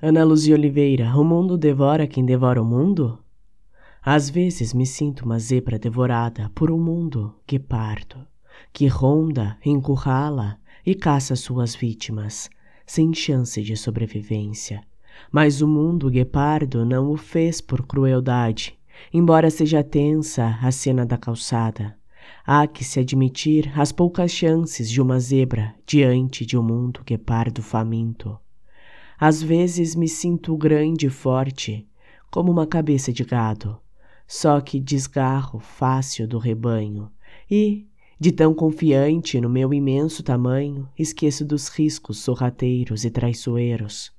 Ana Luzia Oliveira, o mundo devora quem devora o mundo? Às vezes me sinto uma zebra devorada por um mundo guepardo, que ronda, encurrala e caça suas vítimas, sem chance de sobrevivência. Mas o mundo guepardo não o fez por crueldade, embora seja tensa a cena da calçada. Há que se admitir as poucas chances de uma zebra diante de um mundo guepardo faminto. Às vezes me sinto grande e forte, como uma cabeça de gado, só que desgarro fácil do rebanho e, de tão confiante no meu imenso tamanho, esqueço dos riscos sorrateiros e traiçoeiros.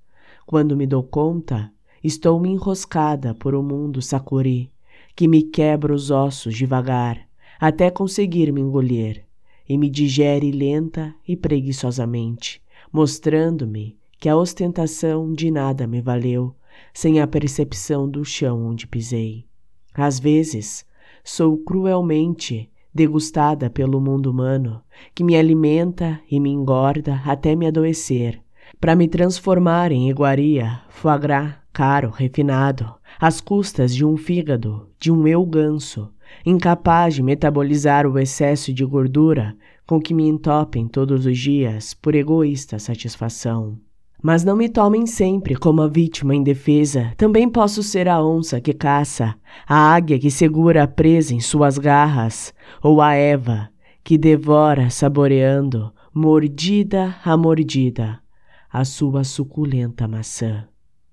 Quando me dou conta, estou me enroscada por um mundo sacuri, que me quebra os ossos devagar, até conseguir me engolir, e me digere lenta e preguiçosamente, mostrando-me que a ostentação de nada me valeu, sem a percepção do chão onde pisei. Às vezes, sou cruelmente degustada pelo mundo humano, que me alimenta e me engorda até me adoecer, para me transformar em iguaria, foie gras, caro, refinado, às custas de um fígado, de um eu ganso, incapaz de metabolizar o excesso de gordura com que me entopem todos os dias por egoísta satisfação. Mas não me tomem sempre como a vítima indefesa. Também posso ser a onça que caça, a águia que segura a presa em suas garras, ou a Eva que devora saboreando, mordida a mordida, a sua suculenta maçã.